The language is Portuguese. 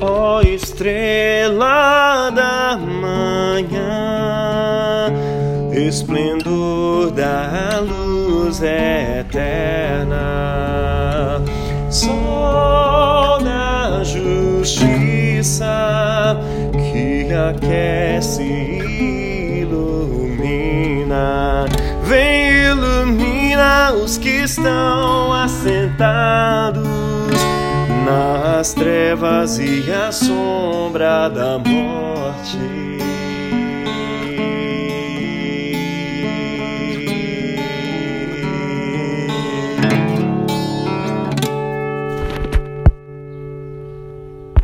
ó estrela da manhã, esplendor da luz eterna, sol da justiça que aquece e ilumina. Vem ilumina os que estão assentados nas trevas e a sombra da morte.